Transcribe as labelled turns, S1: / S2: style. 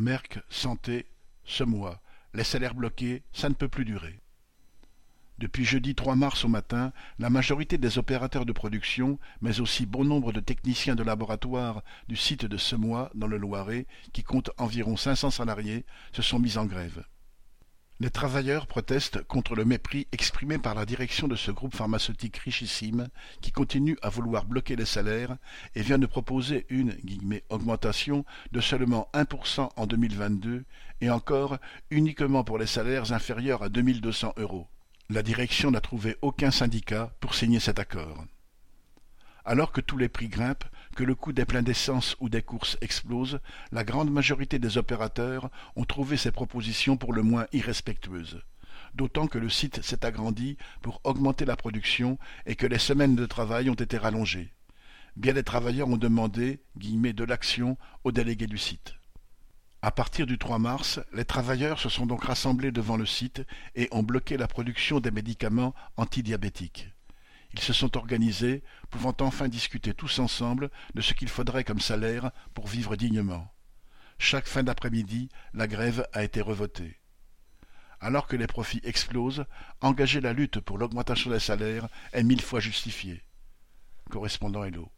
S1: Merck Santé, ce mois, les salaires bloqués, ça ne peut plus durer. Depuis jeudi 3 mars au matin, la majorité des opérateurs de production, mais aussi bon nombre de techniciens de laboratoire du site de Semois, dans le Loiret, qui compte environ 500 salariés, se sont mis en grève. Les travailleurs protestent contre le mépris exprimé par la direction de ce groupe pharmaceutique richissime qui continue à vouloir bloquer les salaires et vient de proposer une augmentation de seulement 1% en 2022 et encore uniquement pour les salaires inférieurs à 2200 euros. La direction n'a trouvé aucun syndicat pour signer cet accord. Alors que tous les prix grimpent, que le coût des pleins d'essence ou des courses explose, la grande majorité des opérateurs ont trouvé ces propositions pour le moins irrespectueuses. D'autant que le site s'est agrandi pour augmenter la production et que les semaines de travail ont été rallongées. Bien des travailleurs ont demandé de l'action aux délégués du site. À partir du 3 mars, les travailleurs se sont donc rassemblés devant le site et ont bloqué la production des médicaments antidiabétiques. Ils se sont organisés, pouvant enfin discuter tous ensemble de ce qu'il faudrait comme salaire pour vivre dignement. Chaque fin d'après-midi, la grève a été revotée. Alors que les profits explosent, engager la lutte pour l'augmentation des salaires est mille fois justifié. Correspondant Hello.